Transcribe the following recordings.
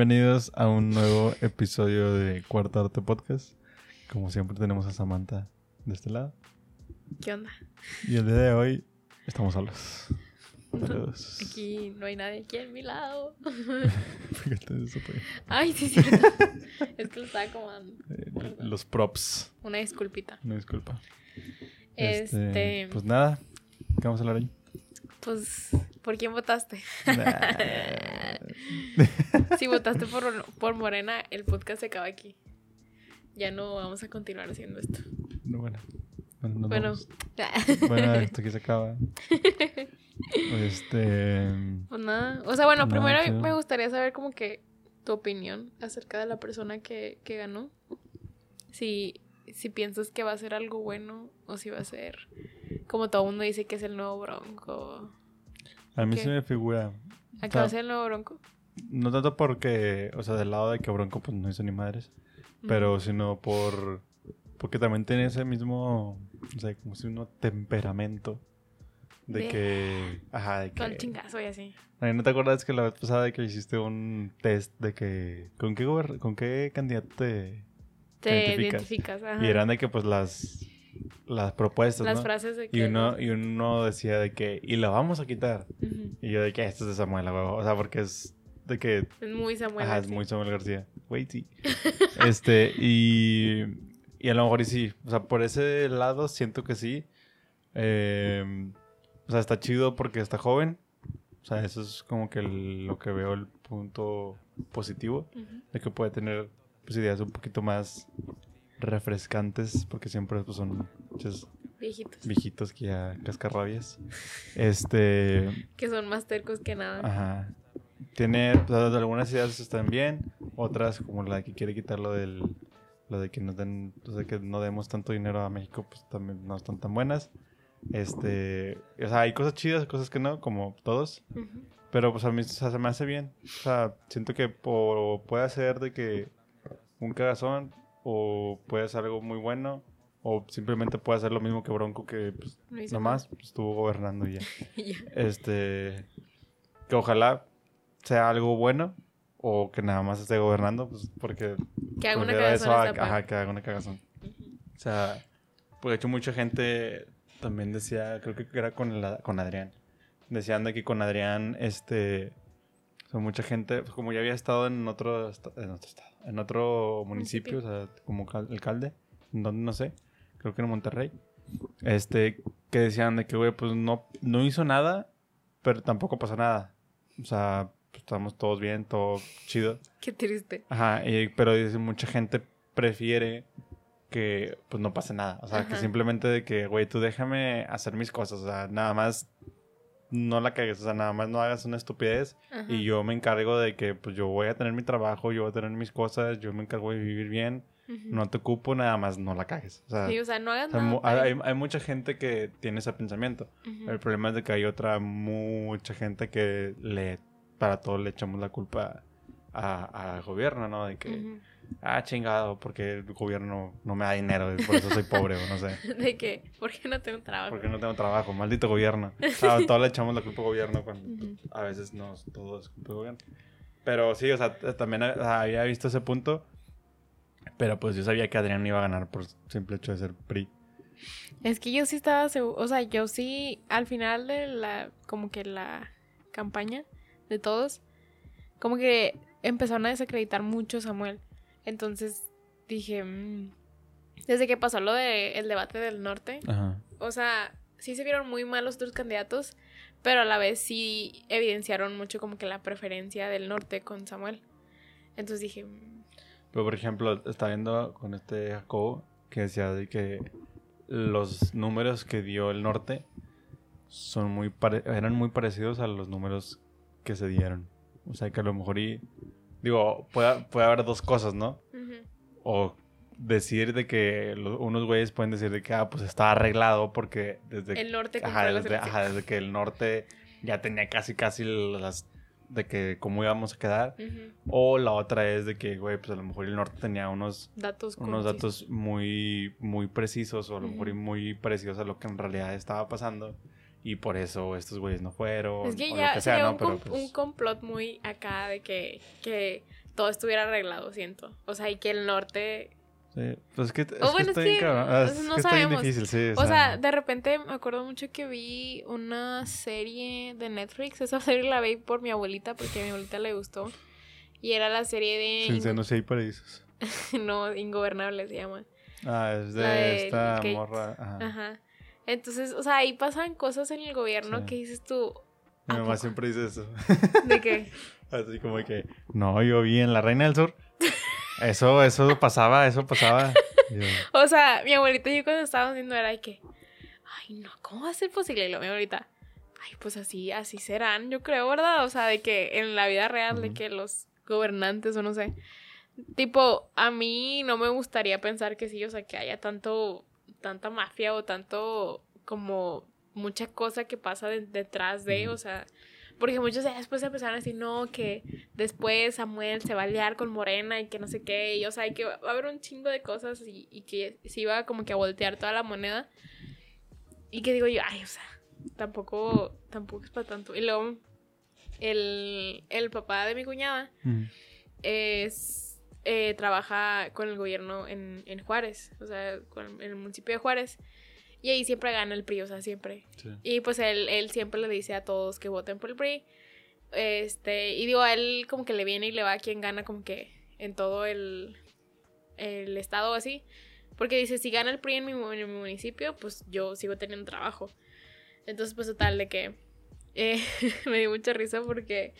bienvenidos a un nuevo episodio de Cuarto Arte Podcast. Como siempre tenemos a Samantha de este lado. ¿Qué onda? Y el día de hoy estamos solos. Saludos. Aquí no hay nadie aquí a mi lado. Fíjate, eso fue. Ay, sí, cierto. es que lo estaba acomodando. Eh, los props. Una disculpita. Una disculpa. Este, Pues nada, ¿qué vamos a hablar hoy? Pues, ¿por quién votaste? Nah. si votaste por, por Morena, el podcast se acaba aquí. Ya no vamos a continuar haciendo esto. No, bueno. Bueno, Bueno, esto aquí se acaba. Este. pues nada. O sea, bueno, primero me gustaría saber como que tu opinión acerca de la persona que, que ganó. Si, si piensas que va a ser algo bueno o si va a ser como todo el mundo dice que es el nuevo Bronco. A mí ¿Qué? se me figura. ¿Acá va a ser el nuevo Bronco? No tanto porque, o sea, del lado de que Bronco pues no hizo ni madres, pero sino por porque también tiene ese mismo, o sea, como si uno temperamento de De- que, ajá, de el que. chingazo y así. ¿No te acuerdas que la vez pasada que hiciste un test de que con qué con qué candidato te Te identificas? identificas. ajá. y eran de que pues las las propuestas, Las ¿no? frases de que. Y uno y uno decía de que y la vamos a quitar. Ujú. Y yo de que esto es de Samuel, huevo. o sea, porque es de que Es muy Samuel. Ajá, es García. muy Samuel García. Güey, sí. este, y, y a lo mejor y sí. O sea, por ese lado siento que sí. Eh, o sea, está chido porque está joven. O sea, eso es como que el- lo que veo el punto positivo. Ujú. De que puede tener pues, ideas un poquito más refrescantes. Porque siempre pues, son muchos Viejitos. viejitos que ya cascarrabias. Este... Que son más tercos que nada. Ajá. Tiene, pues, algunas ideas están bien, otras como la que quiere quitar lo del, lo de que nos den, sea, que no demos tanto dinero a México, pues también no están tan buenas. Este, o sea, hay cosas chidas, cosas que no, como todos, Ujú. pero pues a mí o sea, se me hace bien. O sea, siento que po- puede ser de que un cagazón o puede ser algo muy bueno o simplemente puede hacer lo mismo que Bronco que pues, nomás pues, estuvo gobernando y ya. Este. Que ojalá sea algo bueno. O que nada más esté gobernando. Pues porque. Que haga una conlleva cagazón a- esta pa- Ajá, que haga una cagazón. O sea. Pues de hecho, mucha gente también decía. Creo que era con, la- con Adrián. Decían de que con Adrián, este. O sea, mucha gente, pues, como ya había estado en otro, en otro estado, en otro municipio, o sea, como cal- alcalde, en donde no sé, creo que en Monterrey, este, que decían de que, güey, pues no, no hizo nada, pero tampoco pasó nada. O sea, pues, estamos todos bien, todo chido. Qué triste. Ajá, y- pero dice, mucha gente prefiere que pues no pase nada. O sea, que simplemente de que, güey, tú déjame hacer mis cosas. O sea, nada más no la cagues. O sea, nada más no hagas una estupidez. Ajá. Y yo me encargo de que pues yo voy a tener mi trabajo, yo voy a tener mis cosas, yo me encargo de vivir bien. No te ocupo, nada más no la cagues. O sea, Sí, o sea, no hagas o sea, nada. hay, hay mucha gente que tiene ese pensamiento. El problema es de que hay otra mucha gente que le para todo le echamos la culpa a- al gobierno, ¿no? De que. Ah, chingado, porque el gobierno no me da dinero por eso soy pobre o no sé. De que, ¿por qué no tengo trabajo? Porque no tengo trabajo, maldito gobierno. Ah, todo le echamos la culpa al gobierno cuando Ujú. a veces no todo es culpa del gobierno. Pero sí, o sea, también había visto ese punto. Pero pues yo sabía que Adrián iba a ganar por simple hecho de ser PRI. Es que yo sí estaba seguro, o sea, yo sí, al final de la, como que la campaña de todos, como que empezaron a desacreditar mucho a Samuel. Entonces dije, mm, desde que pasó lo del debate del norte, Ajá. o sea, sí se vieron muy mal los otros candidatos, pero a la vez sí evidenciaron mucho como que la preferencia del norte con Samuel. Entonces dije, mm, Pero por ejemplo, estaba viendo con este Jacobo que decía de que los números que dio el norte son muy pare- eran muy parecidos a los números que se dieron. O sea que a lo mejor y digo, puede, puede haber dos cosas, ¿no? O decir de que lo- unos güeyes pueden decir de que ah, pues está arreglado porque desde el norte ajá, desde, elecciones. ajá, desde que el norte ya tenía casi casi las de que cómo íbamos a quedar. O la otra es de que, güey, pues a lo mejor el norte tenía unos, Datos unos datos muy, muy precisos o a lo mejor y Ujú. muy parecidos a lo que en realidad estaba pasando. Y por eso estos güeyes no fueron. Es que o ya lo que sea, sería ¿no? un, Pero pues, un complot muy acá de que, que todo estuviera arreglado, siento. O sea, y que el norte Sí, pues es que, es bueno, es que. Ah, es que no sabemos. difícil, sí. O sea, de repente me acuerdo mucho que vi una serie de Netflix. Esa serie la vi por mi abuelita porque a mi abuelita le gustó. Y era la serie de... Sin senos y hay paraísos. no, Ingobernable se llama. Ah, es de, de esta morra. Ajá. Ajá. Entonces, o sea, ahí pasan cosas en el gobierno Sí. que dices tú... Mi ¿a mamá poco? siempre dice eso. ¿De qué? Así como que, no, yo vi en La Reina del Sur. Eso, eso pasaba, eso pasaba. Yo, O sea, mi abuelita y yo cuando estábamos viendo era de que... Ay, no, ¿cómo va a ser posible? Y lo mi abuelita... Ay, pues así, así serán, yo creo, ¿verdad? O sea, de que en la vida real, de que los gobernantes o no sé. Tipo, a mí no me gustaría pensar que sí, o sea, que haya tanto, tanta mafia o tanto como mucha cosa que pasa de- detrás de, o sea, porque muchos después empezaron a decir, no, que después Samuel se va a liar con Morena y que no sé qué, y o sea, y que va a haber un chingo de cosas y, y que se iba como que a voltear toda la moneda. Y que digo yo, ay, o sea, tampoco, tampoco es para tanto. Y luego, el, el papá de mi cuñada mm, es eh, trabaja con el gobierno en, en Juárez, o sea, con el municipio de Juárez. Y ahí siempre gana el PRI, o sea, siempre. sí. Y pues él, él siempre le dice a todos que voten por el PRI. Este, y digo, a él como que le viene y le va a quien gana como que en todo el, el estado así. Porque dice, si gana el PRI en mi, en mi municipio, pues yo sigo teniendo trabajo. Entonces, pues total, de que eh, me dio mucha risa porque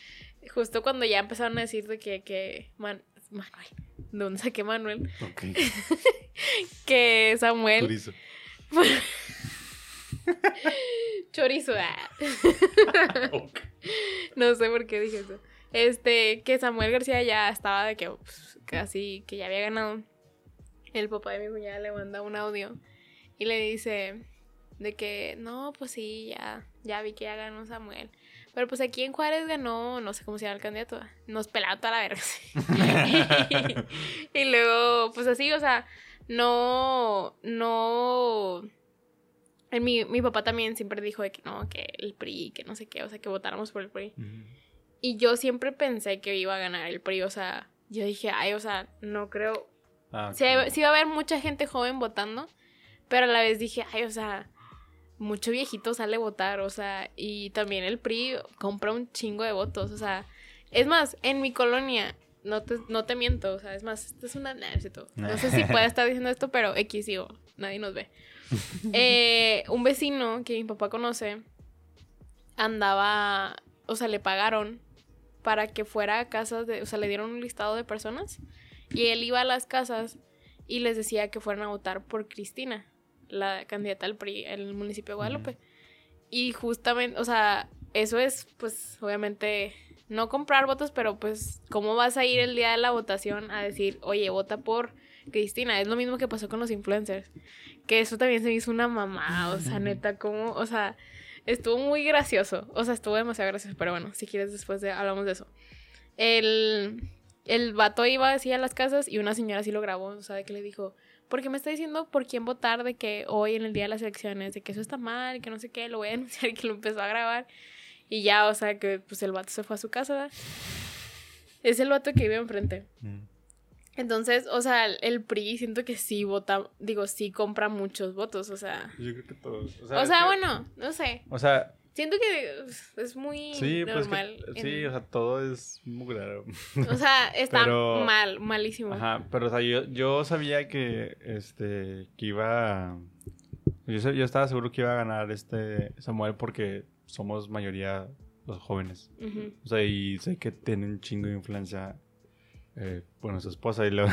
justo cuando ya empezaron a decir de que, que Man- Manuel, ¿de dónde saqué Manuel? Que Samuel... Chorizo. Chorizo. ah. No sé por qué dije eso. Este, que Samuel García ya estaba de que pues, casi que ya había ganado. El papá de mi cuñada le manda un audio y le dice de que no, pues sí, ya, ya vi que ya ganó Samuel. Pero pues aquí en Juárez ganó, no sé cómo se llama el candidato, nos pelaba toda la verga. y luego, pues así, o sea, no, no. Mi, mi papá también siempre dijo de que no, que el PRI, que no sé qué, o sea, que votáramos por el PRI. Y yo siempre pensé que iba a ganar el PRI, o sea, yo dije, ay, o sea, no creo. ah, Sí, va a haber mucha gente joven votando, pero a la vez dije, ay, o sea, mucho viejito sale a votar, o sea, y también el PRI compra un chingo de votos, o sea, es más, en mi colonia, no te, no te miento, o sea, es más, esto es una... nah, no es cierto. No sé si pueda estar diciendo esto, pero X, digo, nadie nos ve. Eh, un vecino que mi papá conoce andaba, o sea, le pagaron para que fuera a casas de, o sea, le dieron un listado de personas y él iba a las casas y les decía que fueran a votar por Cristina, la candidata al PRI en el municipio de Guadalupe. Y justamente, o sea, eso es, pues, obviamente, no comprar votos, pero pues, ¿cómo vas a ir el día de la votación a decir, oye, vota por Cristina? Es lo mismo que pasó con los influencers. Que eso también se me hizo una mamá, o sea, neta, como, o sea, estuvo muy gracioso. O sea, estuvo demasiado gracioso, pero bueno, si quieres después de, hablamos de eso. El, el vato iba así a las casas y una señora sí lo grabó, o sea, de que le dijo, ¿por qué me está diciendo por quién votar de que hoy en el día de las elecciones, de que eso está mal, que no sé qué, lo voy a denunciar y que lo empezó a grabar? Y ya, o sea, que pues el vato se fue a su casa, ¿verdad? Es el vato que vive enfrente. Mm. Entonces, o sea, el PRI siento que sí vota, digo, sí compra muchos votos, o sea... Yo creo que todos. O O sea, que- bueno, no sé. O sea, Siento que es muy sí, pues normal. que, en- sí, o sea, todo es muy raro. o sea, está pero- mal, malísimo. Ajá, pero o sea, yo, yo sabía que este que iba yo, yo estaba seguro que iba a ganar este Samuel porque somos mayoría los jóvenes. O sea, y sé que tiene un chingo de influencia eh, bueno, su esposa y luego,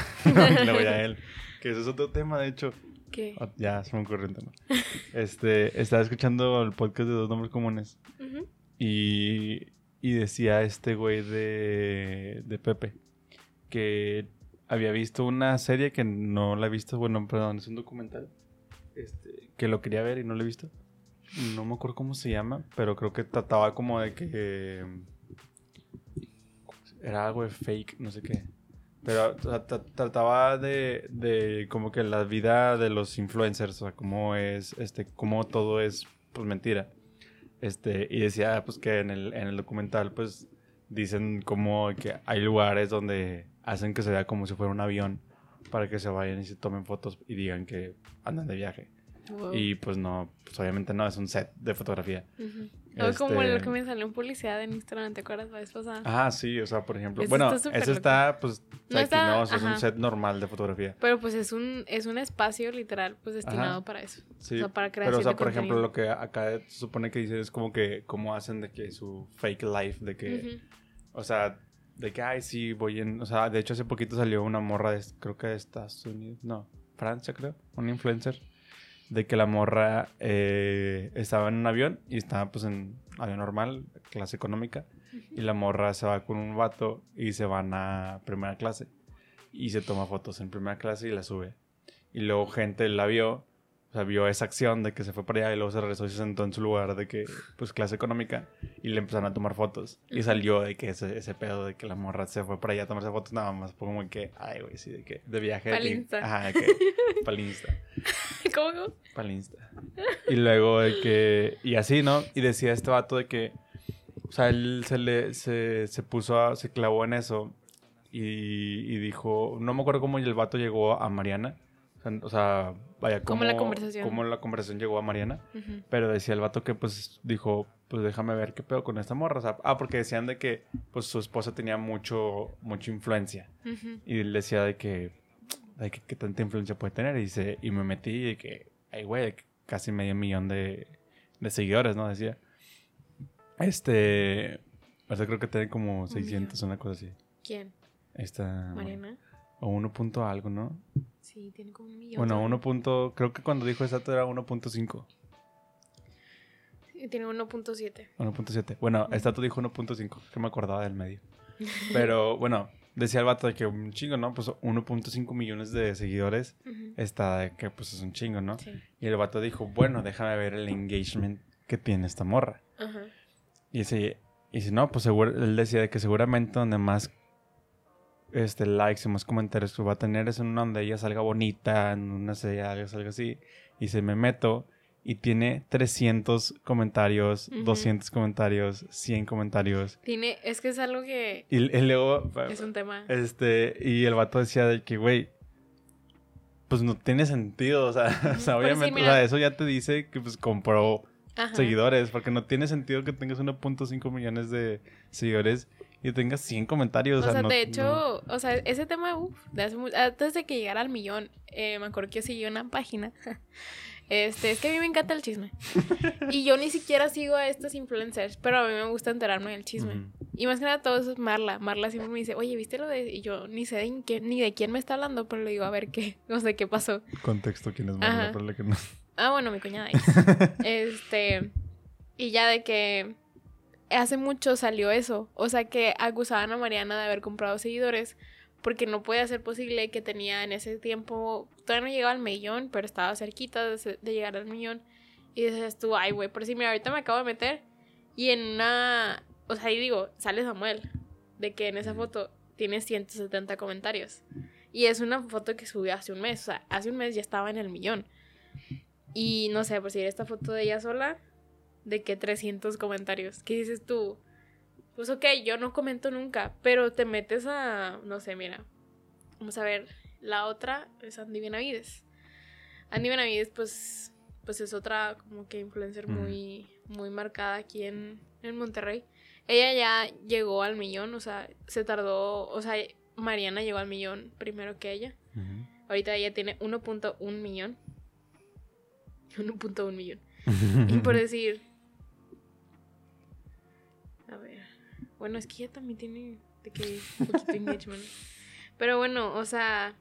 luego ya él, que ese es otro tema, de hecho. ¿Qué? Ah, Ya, se me ocurrió un tema. Este, estaba escuchando el podcast de Dos Nombres Comunes y, y decía este güey de, de Pepe que había visto una serie que no la he visto, bueno, perdón, es un documental este, que lo quería ver y no lo he visto. No me acuerdo cómo se llama, pero creo que trataba como de que era algo de fake, no sé qué. Pero o sea, tra- trataba de, de como que la vida de los influencers, o sea, cómo es, este, cómo todo es, pues, mentira. Este, y decía, pues, que en el, en el documental, pues, dicen como que hay lugares donde hacen que se vea como si fuera un avión para que se vayan y se tomen fotos y digan que andan de viaje. Wow. Y pues no, pues obviamente no, es un set de fotografía. Ujú. O como Este- lo que me salió en publicidad en Instagram, ¿te acuerdas la vez pasada? Ah, sí, o sea, por ejemplo. Eso bueno, eso está, pues, No está- no, o sea, es un set normal de fotografía. Pero pues es un, es un espacio literal pues destinado Ajá. para eso. Sí, O sea, para pero, creación o sea, por ejemplo, lo que acá se supone que dice es como que, cómo hacen de que su fake life, de que, Ujú. o sea, de que, ay, sí, voy en, o sea, de hecho hace poquito salió una morra de, creo que de Estados Unidos, no, Francia, creo, una influencer, de que la morra eh, estaba en un avión y estaba, pues, en avión normal, clase económica, y la morra se va con un vato y se van a primera clase y se toma fotos en primera clase y la sube. Y luego gente la vio, sea, vio esa acción de que se fue para allá y luego se regresó y se sentó en su lugar de que, pues, clase económica y le empezaron a tomar fotos. Y salió de que ese, ese pedo de que la morra se fue para allá a tomarse fotos, nada más, como que, ay, güey, sí, de que, de viaje. de Pa'l que- Insta. Ajá, de que, pa'l Insta. ¿Cómo, cómo? Pa'l Insta. Y luego de que. Y así, ¿no? Y decía este vato de que. O sea, él se le. Se, se puso a. Se clavó en eso. Y, y dijo. No me acuerdo cómo el vato llegó a Mariana. O sea, vaya, ¿Cómo la conversación? Cómo la conversación llegó a Mariana. Pero decía el vato que, pues, dijo. Pues déjame ver qué pedo con esta morra. O sea, ah, porque decían de que. Pues su esposa tenía mucho. Mucha influencia. Y él decía de que, de que qué tanta influencia puede tener. Y, dice, y me metí y de que, ay, güey, casi medio millón de, de seguidores, ¿no? Decía. Este. Ahorita creo que tiene como 600, una cosa así. ¿Quién? Esta. ¿Mariana? O 1 punto algo, ¿no? Sí, tiene como un millón. Bueno, ¿no? 1 punto. Creo que cuando dijo esa era 1.5. Sí, Tiene 1.7. 1.7. Bueno, esta tú dijo 1.5, que me acordaba del medio. Pero bueno, decía el vato de que un chingo, ¿no? Pues 1.5 millones de seguidores. Ujú. Está de que pues es un chingo, ¿no? Sí. Y el vato dijo, bueno, déjame ver el engagement que tiene esta morra. Ajá. Y dice, y si no, pues seguro, él decía de que seguramente donde más este, likes y más comentarios que va a tener es en una donde ella salga bonita, en una serie, algo, algo así. Y se me meto y tiene 300 comentarios, Ujú. 200 comentarios, 100 comentarios. Tiene, es que es algo que Y, y luego, es un tema. este, y el vato decía de que, güey, pues no tiene sentido, o sea, o sea sí, obviamente, o mira. sea, eso ya te dice que pues compró Ajá. seguidores, porque no tiene sentido que tengas 1.5 millones de seguidores y tengas 100 comentarios. O sea, no- de no- hecho, o sea, ese tema, uf, de hace mu- antes de que llegara al millón, eh, me acuerdo que yo seguí una página. Este, es que a mí me encanta el chisme. Y yo ni siquiera sigo a estos influencers, pero a mí me gusta enterarme del chisme. Ujú. Y más que nada todo eso es Marla. Marla siempre me dice, oye, ¿viste lo de...? Y yo ni sé de quién, ni de quién me está hablando, pero le digo, a ver qué, no sé qué pasó. Contexto, quién es. Marla, para la que no. Ah, bueno, mi cuñada. X. este. Y ya de que hace mucho salió eso. O sea que acusaban a Mariana de haber comprado seguidores. Porque no puede ser posible que tenía en ese tiempo. Todavía no llegaba al millón, pero estaba cerquita de, de llegar al millón. Y dices tú, ay, güey, por si mira, ahorita me acabo de meter. Y en una. O sea, ahí digo, sale Samuel. De que en esa foto tiene 170 comentarios. Y es una foto que subió hace un mes. O sea, hace un mes ya estaba en el millón. Y no sé, por si esta foto de ella sola, de que 300 comentarios. ¿Qué dices tú? Pues ok, yo no comento nunca, pero te metes a, no sé, mira. Vamos a ver, la otra es Andy Benavides. Andy Benavides, pues, pues es otra como que influencer muy, muy marcada aquí en, en Monterrey. Ella ya llegó al millón, o sea, se tardó, o sea, Mariana llegó al millón primero que ella. Ahorita ella tiene 1.1 millón. 1.1 millón. Y por decir. Bueno, es que ella también tiene de que poquito engagement. Pero bueno, o sea,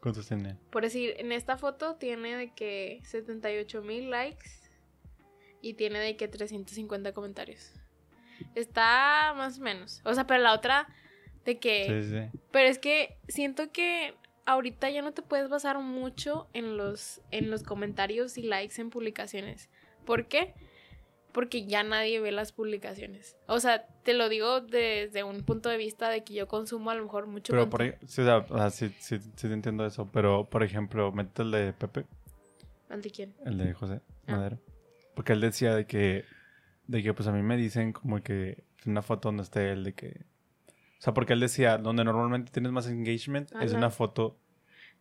¿Cuántos tiene? por decir, en esta foto tiene de que 78 mil likes y tiene de que 350 comentarios. Está más o menos. O sea, pero la otra de que Sí, sí, sí. pero es que siento que ahorita ya no te puedes basar mucho en los, en los comentarios y likes en publicaciones. ¿Por qué? Porque ya nadie ve las publicaciones. O sea, te lo digo desde un punto de vista de que yo consumo a lo mejor mucho Pero por sí, o sea, sí, sí, sí te entiendo eso, pero por ejemplo, mete el de Pepe, ¿Ante quién? el de José Ah. Madero. Porque él decía de que, de que pues a mí me dicen como que una foto donde esté él de que... O sea, porque él decía, donde normalmente tienes más engagement es una foto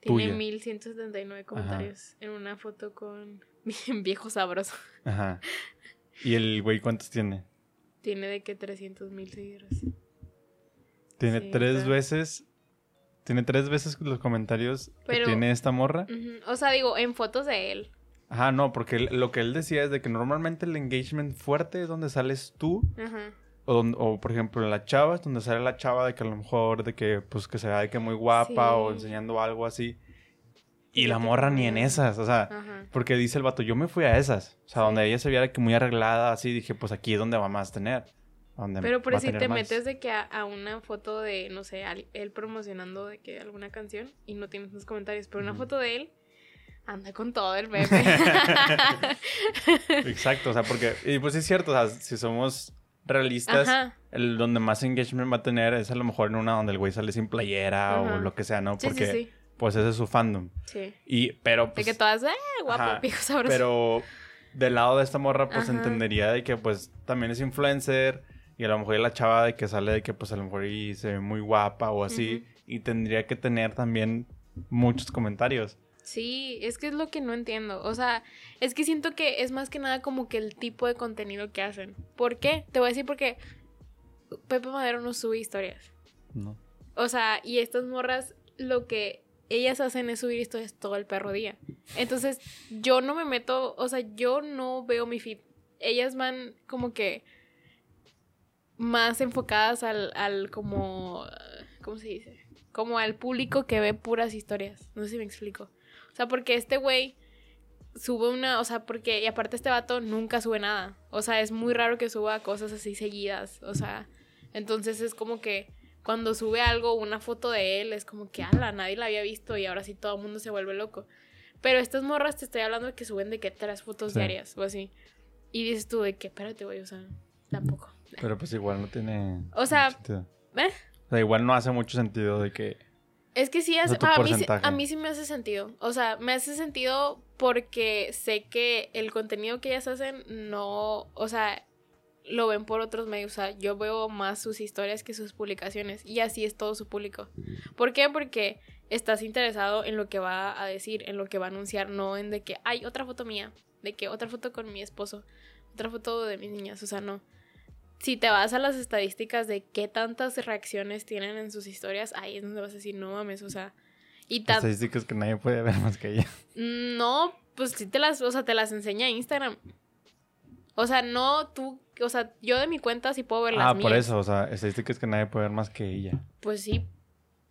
Tiene tuya. 1179 comentarios en una foto con viejo sabroso. Ajá. ¿Y el güey cuántos tiene? Tiene de que 300 mil seguidores. Tiene Sí, tres veces... Tiene tres veces los comentarios Pero- que tiene esta morra. O sea, digo, en fotos de él. Ajá, no, porque él- lo que él decía es de que normalmente el engagement fuerte es donde sales tú Ajá. O, o, por ejemplo en la chava, donde sale la chava de que a lo mejor de que pues que se vea de que muy guapa o enseñando algo así. Y la morra ni en esas, o sea, Ajá. porque dice el vato, yo me fui a esas. O sea, donde ella se viera que muy arreglada así, dije, pues aquí es donde va más a tener. Donde Pero por si te más. metes de que a, a una foto de, no sé, al- él promocionando de que alguna canción y no tienes los comentarios, pero una foto de él, anda con todo el bebé. Exacto, o sea, porque y pues es cierto, o sea, si somos realistas, Ajá. el donde más engagement va a tener es a lo mejor en una donde el güey sale sin playera o lo que sea, ¿no? Sí, Porque sí, sí. Pues ese es su fandom. Sí. Y pero De pues que todas, ¡eh! Guapo, Ajá, sabroso. Pero del lado de esta morra, pues Ajá. entendería de que pues también es influencer y a lo mejor la chava de que sale de que pues a lo mejor y se ve muy guapa o así y tendría que tener también muchos comentarios. Sí, es que es lo que no entiendo. O sea, es que siento que es más que nada como que el tipo de contenido que hacen. ¿Por qué? Te voy a decir porque Pepe Madero no sube historias. ¿no? O sea, y estas morras, lo que ellas hacen es subir historias todo el perro día. Entonces, yo no me meto, o sea, yo no veo mi feed. Ellas van como que más enfocadas al, al como, ¿cómo se dice? Como al público que ve puras historias. No sé si me explico. O sea, porque este güey sube una, o sea, porque, y aparte este vato nunca sube nada. O sea, es muy raro que suba cosas así seguidas. O sea, entonces es como que cuando sube algo, una foto de él, es como que, ala, nadie la había visto y ahora sí todo el mundo se vuelve loco. Pero estas morras te estoy hablando de que suben de que tres fotos Sí. diarias o así. Y dices tú de que, espérate, güey, o sea, tampoco. Pero pues igual no tiene O sea. ¿Eh? O sea, igual no hace mucho sentido de que Es que sí, hace, mí, a mí sí me hace sentido. O sea, me hace sentido porque sé que el contenido que ellas hacen no, o sea, lo ven por otros medios. O sea, yo veo más sus historias que sus publicaciones y así es todo su público. ¿Por qué? Porque estás interesado en lo que va a decir, en lo que va a anunciar, no en de que hay otra foto mía, de que otra foto con mi esposo, otra foto de mis niñas. O sea, no. Si te vas a las estadísticas de qué tantas reacciones tienen en sus historias, ahí es donde vas a decir, no mames, o sea. Y tan- estadísticas que nadie puede ver más que ella. no, pues sí te las, o sea, te las enseña Instagram. O sea, no tú, o sea, yo de mi cuenta sí puedo ver las Ah, mías. por eso, o sea, estadísticas que nadie puede ver más que ella. Pues sí,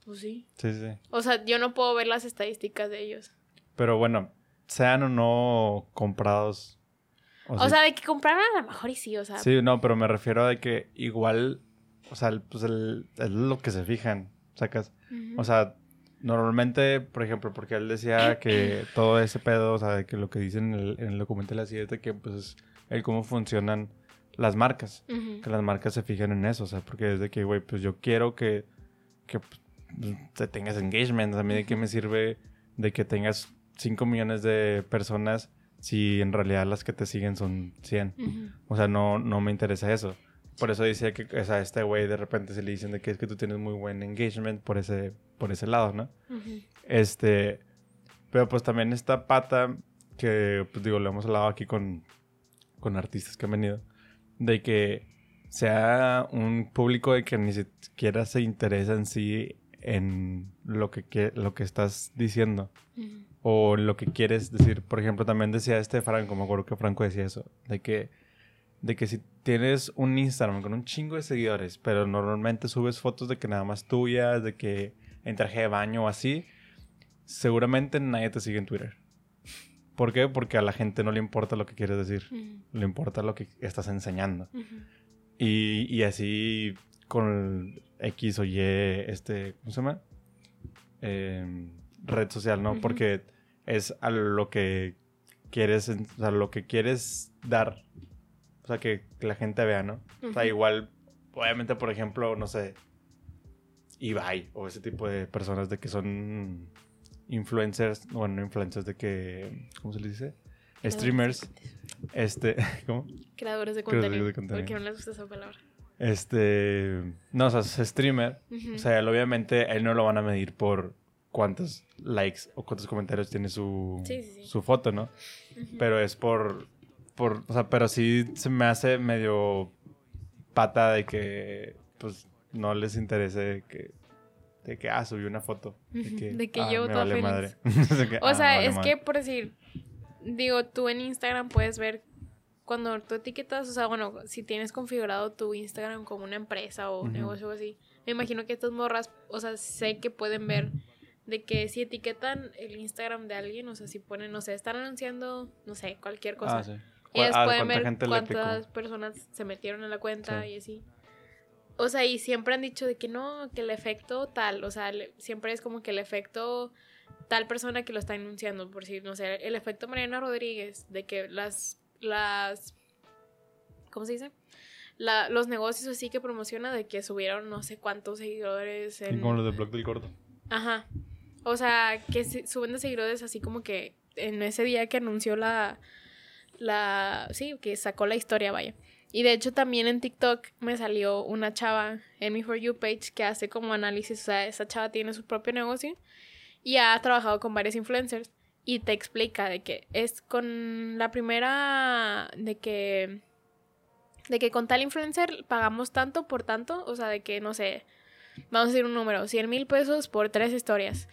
pues sí. Sí, sí. O sea, yo no puedo ver las estadísticas de ellos. Pero bueno, sean o no comprados. O, sea, de que compraron a lo mejor y sí, o sea. Sí, no, pero me refiero a de que igual, o sea, el- pues el, es lo que se fijan, sacas. O sea, normalmente, por ejemplo, porque él decía que todo ese pedo, o sea, de que lo que dicen en el, en el documental así es de que, pues, es el cómo funcionan las marcas. Ujú. Que las marcas se fijan en eso, o sea, porque es de que, güey, pues yo quiero que, que pues, te tengas engagement. A mí de qué me sirve de que tengas 5 millones de personas si en realidad las que te siguen son 100. Ujú. O sea, no, no me interesa eso. Por eso decía que o sea, este güey de repente se le dicen de que es que tú tienes muy buen engagement por ese, por ese lado, ¿no? Ujú. Este, pero pues también esta pata que, pues digo, lo hemos hablado aquí con, con artistas que han venido, de que sea un público de que ni siquiera se interesa en sí en lo que, lo que estás diciendo o lo que quieres decir. Por ejemplo, también decía este Franco, me acuerdo que Franco decía eso, de que, de que si tienes un Instagram con un chingo de seguidores, pero normalmente subes fotos de que nada más tuyas, de que en traje de baño o así, seguramente nadie te sigue en Twitter. ¿Por qué? Porque a la gente no le importa lo que quieres decir, le importa lo que estás enseñando. Y, y así con el X o Y, este, ¿cómo se llama? Em, red social, ¿no? Porque es a lo que quieres, o sea, lo que quieres dar. O sea, que, la gente vea, ¿no? O sea, igual, obviamente, por ejemplo, no sé, Ibai o ese tipo de personas de que son influencers, bueno, no influencers, de que, ¿cómo se les dice? streamers, este, ¿cómo? Creadores de Creadores contenido. de contenido. Porque no les gusta esa palabra. Este, no, o sea, es streamer. O sea, él, obviamente, él no lo van a medir por cuántos likes o cuántos comentarios tiene su, Sí, sí, sí. su foto, ¿no? Pero es por, por, o sea, pero sí se me hace medio pata de que, pues, no les interese que, de que, ah, subí una foto. Ujú, de que ah, yo me vale madre. De que, O ah, sea, vale es madre. que por decir, digo, tú en Instagram puedes ver cuando tú etiquetas, o sea, bueno, si tienes configurado tu Instagram como una empresa o negocio o así, me imagino que estas morras, o sea, sé que pueden ver de que si etiquetan el Instagram de alguien, o sea, si ponen, no sé, están anunciando, no sé, cualquier cosa. Ah, sí. Ellas Ah, pueden ¿cuánta ver cuántas personas se metieron en la cuenta Sí. y así. O sea, y siempre han dicho de que no, que el efecto tal, o sea, le- siempre es como que el efecto tal persona que lo está anunciando, por decir, no sé, el efecto Mariana Rodríguez, de que las, las, ¿cómo se dice? La, los negocios así que promociona de que subieron no sé cuántos seguidores en... como los de Blog del Gordo. Ajá. O sea, que suben de seguidores así como que en ese día que anunció la. La. Sí, que sacó la historia, vaya. Y de hecho también en TikTok me salió una chava en mi For You page que hace como análisis. O sea, esa chava tiene su propio negocio y ha trabajado con varios influencers. Y te explica de que es con la primera. de que. de que con tal influencer pagamos tanto por tanto. O sea, de que no sé vamos a decir un número, 100 mil pesos por tres historias.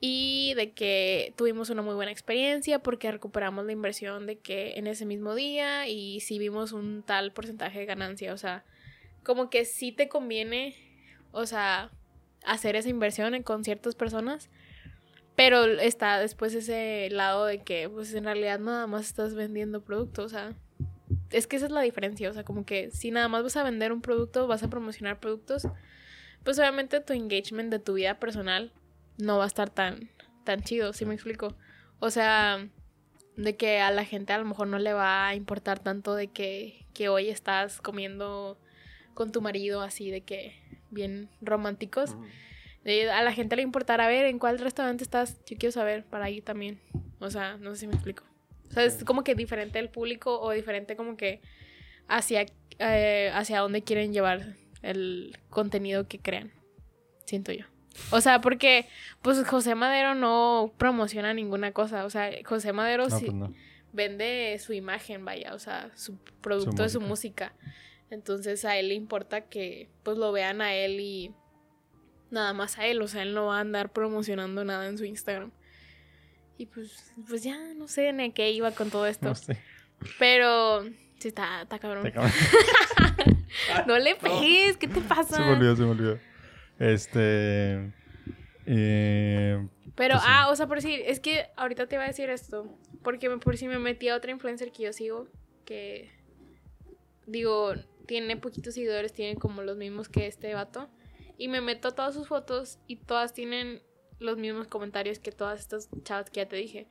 Y de que tuvimos una muy buena experiencia porque recuperamos la inversión de que en ese mismo día y sí vimos un tal porcentaje de ganancia. O sea, como que sí te conviene, o sea, hacer esa inversión con ciertas personas. Pero está después ese lado de que, pues en realidad nada más estás vendiendo productos. O sea, es que esa es la diferencia. O sea, como que si nada más vas a vender un producto, vas a promocionar productos, pues obviamente tu engagement de tu vida personal no va a estar tan, tan chido, ¿sí me explico? O sea, de que a la gente a lo mejor no le va a importar tanto de que, que hoy estás comiendo con tu marido así de que bien románticos. A la gente le importará ver en cuál restaurante estás, yo quiero saber para ir también. O sea, no sé si me explico. O sea, es como que diferente el público o diferente como que hacia, eh, hacia dónde quieren llevar el contenido que crean. Siento yo. O sea, porque pues José Madero no promociona ninguna cosa. O sea, José Madero No, sí pues no. vende su imagen, vaya, o sea, su producto de su música. Entonces a él le importa que pues lo vean a él y nada más a él, o sea, él no va a andar promocionando nada en su Instagram. Y pues, pues ya no sé ni a qué iba con todo esto. No sé. Pero sí está, está cabrón. Te cabrón. No le pegues, ¿qué te pasa? Se me olvidó, se me olvidó. Este. eh, Pero, Pues ah, o sea, por decir, es que ahorita te iba a decir esto. Porque por si me metí a otra influencer que yo sigo, que digo, tiene poquitos seguidores, tiene como los mismos que este vato. Y me meto a todas sus fotos y todas tienen los mismos comentarios que todas estas chavas que ya te dije.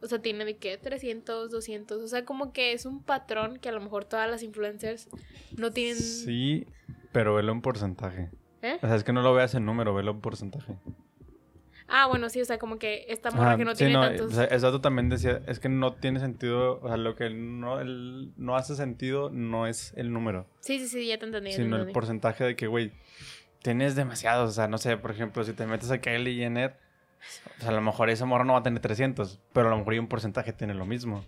O sea, tiene de que 300, 200. O sea, como que es un patrón que a lo mejor todas las influencers no tienen. sí, pero velo en porcentaje. ¿Eh? O sea, es que no lo veas en número, velo en porcentaje. Ah, bueno, sí, o sea, como que esta morra Ajá, que no sí, tiene no, tantos. o sea, dato también decía, es que no tiene sentido, o sea, lo que no, el- no hace sentido no es el número, Sí, sí, sí, ya te entendí. sino el porcentaje de que, güey, tienes demasiados, o sea, no sé, por ejemplo, si te metes a Kylie Jenner, o sea, a lo mejor esa morra no va a tener 300, pero a lo mejor y un porcentaje tiene lo mismo.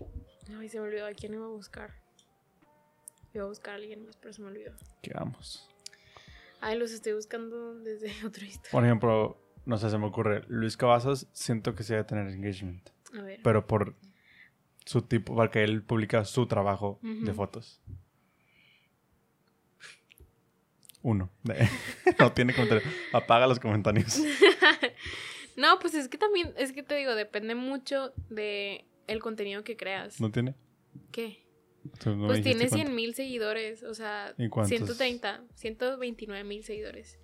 Ay, se me olvidó. ¿A quién iba a buscar? Iba a buscar a alguien más, pero se me olvidó. Que vamos. Ay, los estoy buscando desde otro Instagram. Por ejemplo, no sé, se me ocurre, Luis Cavazos, siento que sí debe tener engagement, A ver. pero por su tipo, porque él publica su trabajo de fotos. Uno. no tiene comentarios. Apaga los comentarios. No, pues es que también, es que te digo, depende mucho de el contenido que creas. ¿No tiene? ¿Qué? No pues tiene cuánto. 100 mil seguidores, o sea, ¿Y cuántos? 130, 129 mil seguidores.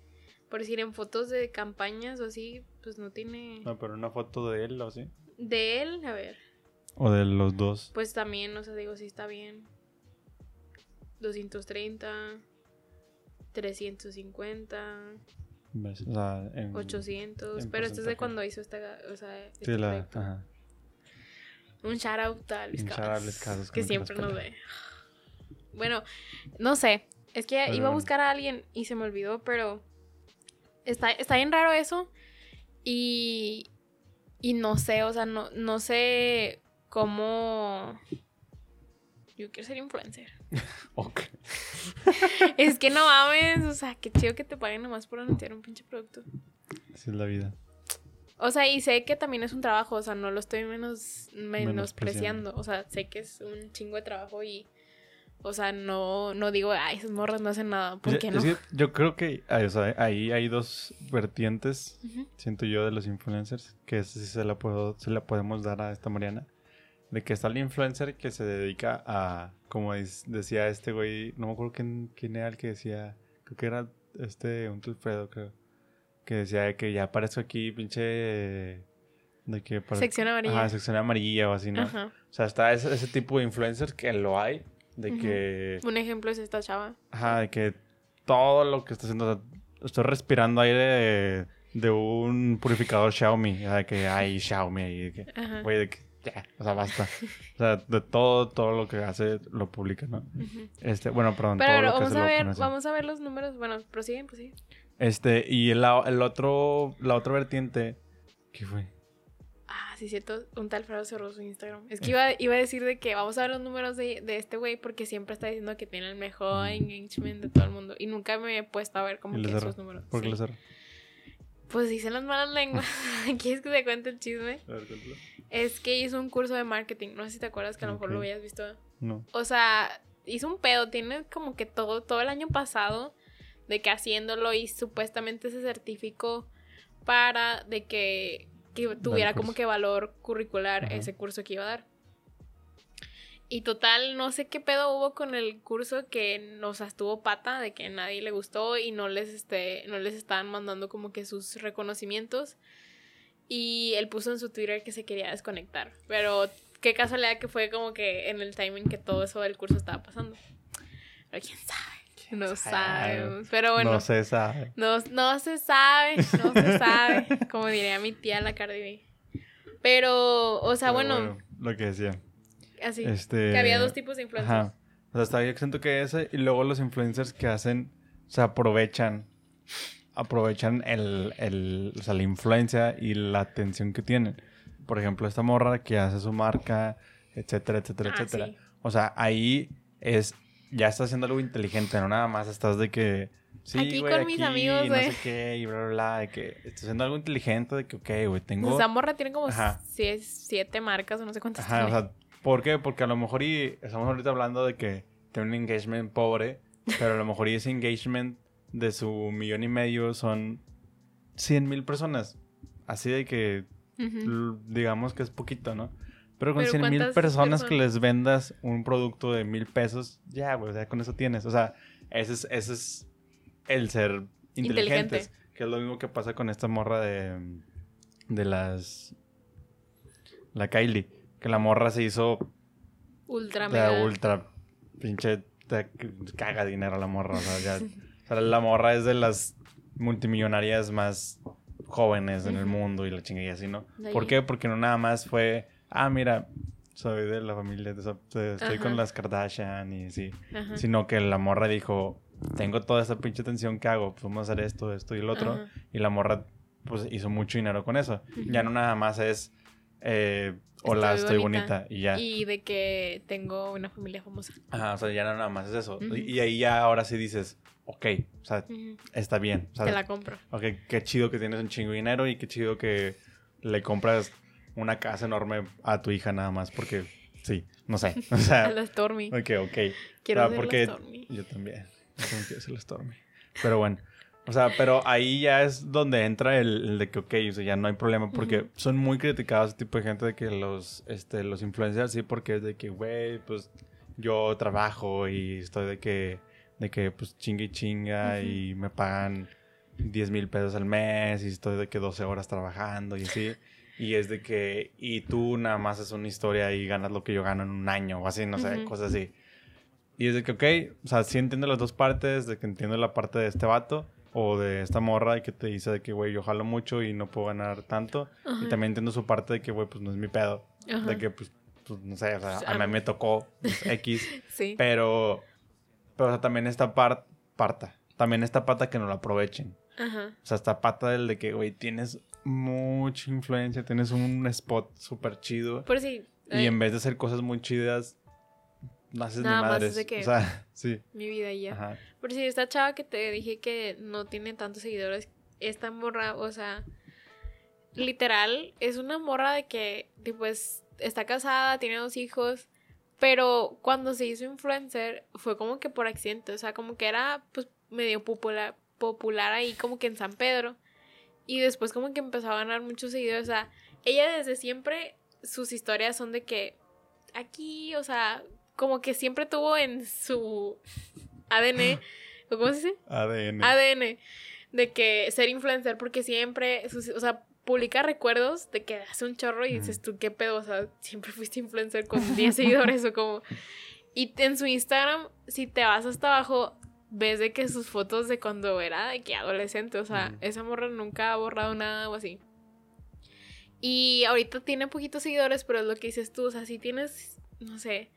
Por decir, en fotos de campañas o así, pues no tiene... No, pero una foto de él o así. De él, a ver, O de los dos. pues también, o sea, digo, sí está bien. 230, 350... ¿Ves? O sea, en... 800, en pero esto es de cuando hizo esta, o sea, este Sí, la... proyecto. Ajá. Un shout out a Luis Cabas, Cabas, que que siempre nos ve. Bueno, no sé. Es que Pero iba a buscar a alguien y se me olvidó, pero está, está bien raro eso. Y, y no sé, o sea, no, no sé cómo... Yo quiero ser influencer. Ok. es que no mames, o sea, qué chido que te paguen nomás por anunciar un pinche producto. Así es la vida. O sea, y sé que también es un trabajo, o sea, no lo estoy menos menospreciando. O sea, sé que es un chingo de trabajo y, o sea, no, no digo, ay, esas morras no hacen nada. ¿Por Es- qué es no? que yo creo que ay, o sea, ahí hay dos vertientes, Ujú. siento yo, de los influencers, que esa sí se la, puedo, se la podemos dar a esta Mariana. De que está el influencer que se dedica a, como dis- decía este güey, no me acuerdo quién, quién era el que decía, creo que era este, un Alfredo, creo, que decía de que ya aparezco aquí, pinche, de que... pare- Sección amarilla. Ajá, sección amarilla o así, ¿no? Ajá. O sea, está ese, ese tipo de influencers que lo hay, de que... Un ejemplo es esta chava. Ajá, de que todo lo que está haciendo, o sea, estoy respirando aire de, de un purificador Xiaomi, o sea, de que hay Xiaomi ahí, de que, Ajá. güey, de que ya, o sea, basta. O sea, de todo, todo lo que hace lo publica, ¿no? Este, bueno, perdón, Pero todo lo que vamos hace a lo ver, vamos a ver los números. Bueno, prosiguen, prosiguen. Este, y el, el otro, la otra vertiente, ¿qué fue? Ah, sí, cierto. Un tal Alfredo cerró su Instagram. Es que iba, iba a decir de que vamos a ver los números de, de este güey porque siempre está diciendo que tiene el mejor Mm. engagement de todo el mundo. Y nunca me he puesto a ver como que esos números. ¿Por qué Sí. lo cerró? Pues dicen las malas lenguas. ¿Quieres que te cuente el chisme? A ver, cuéntalo. Es que hizo un curso de marketing. No sé si te acuerdas que a lo mejor lo habías visto. No. O sea, hizo un pedo. Tiene como que todo, todo el año pasado de que haciéndolo y supuestamente se certificó para de que, que tuviera como que valor curricular Ajá. ese curso que iba a dar. Y total, no sé qué pedo hubo con el curso que nos estuvo pata de que a nadie le gustó y no les este no les estaban mandando como que sus reconocimientos. Y él puso en su Twitter que se quería desconectar. Pero qué casualidad que fue como que en el timing que todo eso del curso estaba pasando. Pero quién sabe. No sabe? sabemos. Pero bueno. No se sabe. No, no se sabe, no se sabe, como diría mi tía la Cardi B. Pero, o sea, Pero bueno, Lo que decía. así. Este... Que había dos tipos de influencers. Ajá. O sea, está yo siento que ese y luego los influencers que hacen, se aprovechan, aprovechan el, el, o sea, la influencia y la atención que tienen. Por ejemplo, esta morra que hace su marca, etcétera, etcétera, Ah, etcétera. sí. O sea, ahí es, ya estás haciendo algo inteligente, no nada más estás de que... Sí, Aquí con mis amigos, no sé qué, y bla, bla, bla, de que estás haciendo algo inteligente, de que, ok, güey, tengo... Esa morra tiene como Ajá. sie- siete marcas o no sé cuántas Ajá, o sea, ¿por qué? Porque a lo mejor y estamos ahorita hablando de que tiene un engagement pobre, pero a lo mejor y ese engagement de su millón y medio son 100 mil personas. Así de que, digamos que es poquito, ¿no? Pero con 100 mil ¿cuántas personas que les vendas un producto de mil pesos, ya, güey, ya con eso tienes. O sea, ese es, ese es el ser inteligentes. Que es lo mismo que pasa con esta morra de, de las... La Kylie. Que la morra se hizo Ultra mega. ultra pinche te caga dinero la morra. O sea, ya, o sea, la morra es de las multimillonarias más jóvenes en el mundo y la chingada y así, ¿no? ¿Por qué? Porque no nada más fue, ah, mira, soy de la familia, de estoy con Ajá. las Kardashian y así. Ajá. Sino que la morra dijo, tengo toda esta pinche atención que hago, pues vamos a hacer esto, esto y el otro. Ajá. Y la morra, pues hizo mucho dinero con eso. Ya no nada más es, eh, hola, Estoy estoy bonita. bonita. y ya. Y de que tengo una familia famosa. Ajá, o sea, ya no nada más es eso. Y ahí ya ahora sí dices, ok, o sea, está bien. O sea, Te la compro. ok, qué chido que tienes un chingo de dinero y qué chido que le compras una casa enorme a tu hija nada más porque sí, no sé. O A sea, la Stormy. ok, ok. Quiero Ah, ser porque la Stormy. yo también. Yo también quiero ser la Stormy. Pero bueno. O sea, pero ahí ya es donde entra el, el de que, ok, o sea, ya no hay problema porque son muy criticados ese tipo de gente de que los, este, los influencers, sí, porque es de que, güey, pues yo trabajo y estoy de que, de que, pues chinga y chinga y me pagan 10 mil pesos al mes y estoy de que 12 horas trabajando y así. Y es de que, y tú nada más es una historia y ganas lo que yo gano en un año o así, no sé, Ujú. cosas así. Y es de que, ok, o sea, sí entiendo las dos partes, de que entiendo la parte de este vato o de esta morra y que te dice de que, güey, yo jalo mucho y no puedo ganar tanto. Ajá. Y también entiendo su parte de que, güey, pues no es mi pedo. Ajá. De que, pues, pues no sé, o sea, Pues, a mí me tocó pues, X, Sí. pero, pero o sea, también esta par- parta, también esta pata que no la aprovechen. Ajá. O sea, esta pata del de que, güey, tienes mucha influencia, tienes un spot súper chido. Por si. Y en vez de hacer cosas muy chidas, no haces Nada ni más madres. de que- O sea, sí. Mi vida y ya. Ajá. Por si esta chava que te dije que no tiene tantos seguidores, esta morra, o sea, literal, es una morra de que, pues, está casada, tiene dos hijos, pero cuando se hizo influencer fue como que por accidente, o sea, como que era, pues, medio popular, popular ahí como que en San Pedro, y después como que empezó a ganar muchos seguidores, o sea, ella desde siempre, sus historias son de que aquí, o sea, como que siempre tuvo en su ADN, ¿o ¿cómo se dice? ADN. ADN, de que ser influencer, porque siempre, sus- o sea, publica recuerdos de que hace un chorro y dices tú, ¿qué pedo? O sea, siempre fuiste influencer con 10 seguidores o como... Y en su Instagram, si te vas hasta abajo, ves de que sus fotos de cuando era de que adolescente, o sea, Ujú. esa morra nunca ha borrado nada o así. Y ahorita tiene poquitos seguidores, pero es lo que dices tú, o sea, si tienes, no sé,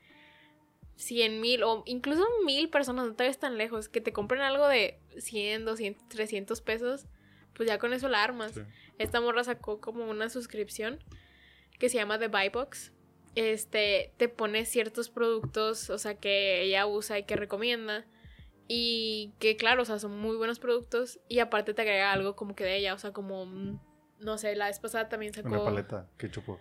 100 mil o incluso mil personas, no te ves tan lejos, que te compren algo de 100, 200, 300 pesos, pues ya con eso la armas. Sí. Esta morra sacó como una suscripción que se llama The Buy Box. Este, te pone ciertos productos, o sea, que ella usa y que recomienda. Y que, claro, o sea, son muy buenos productos. Y aparte te agrega algo como que de ella, o sea, como, mm, no sé, la vez pasada también sacó... Una paleta que chupó.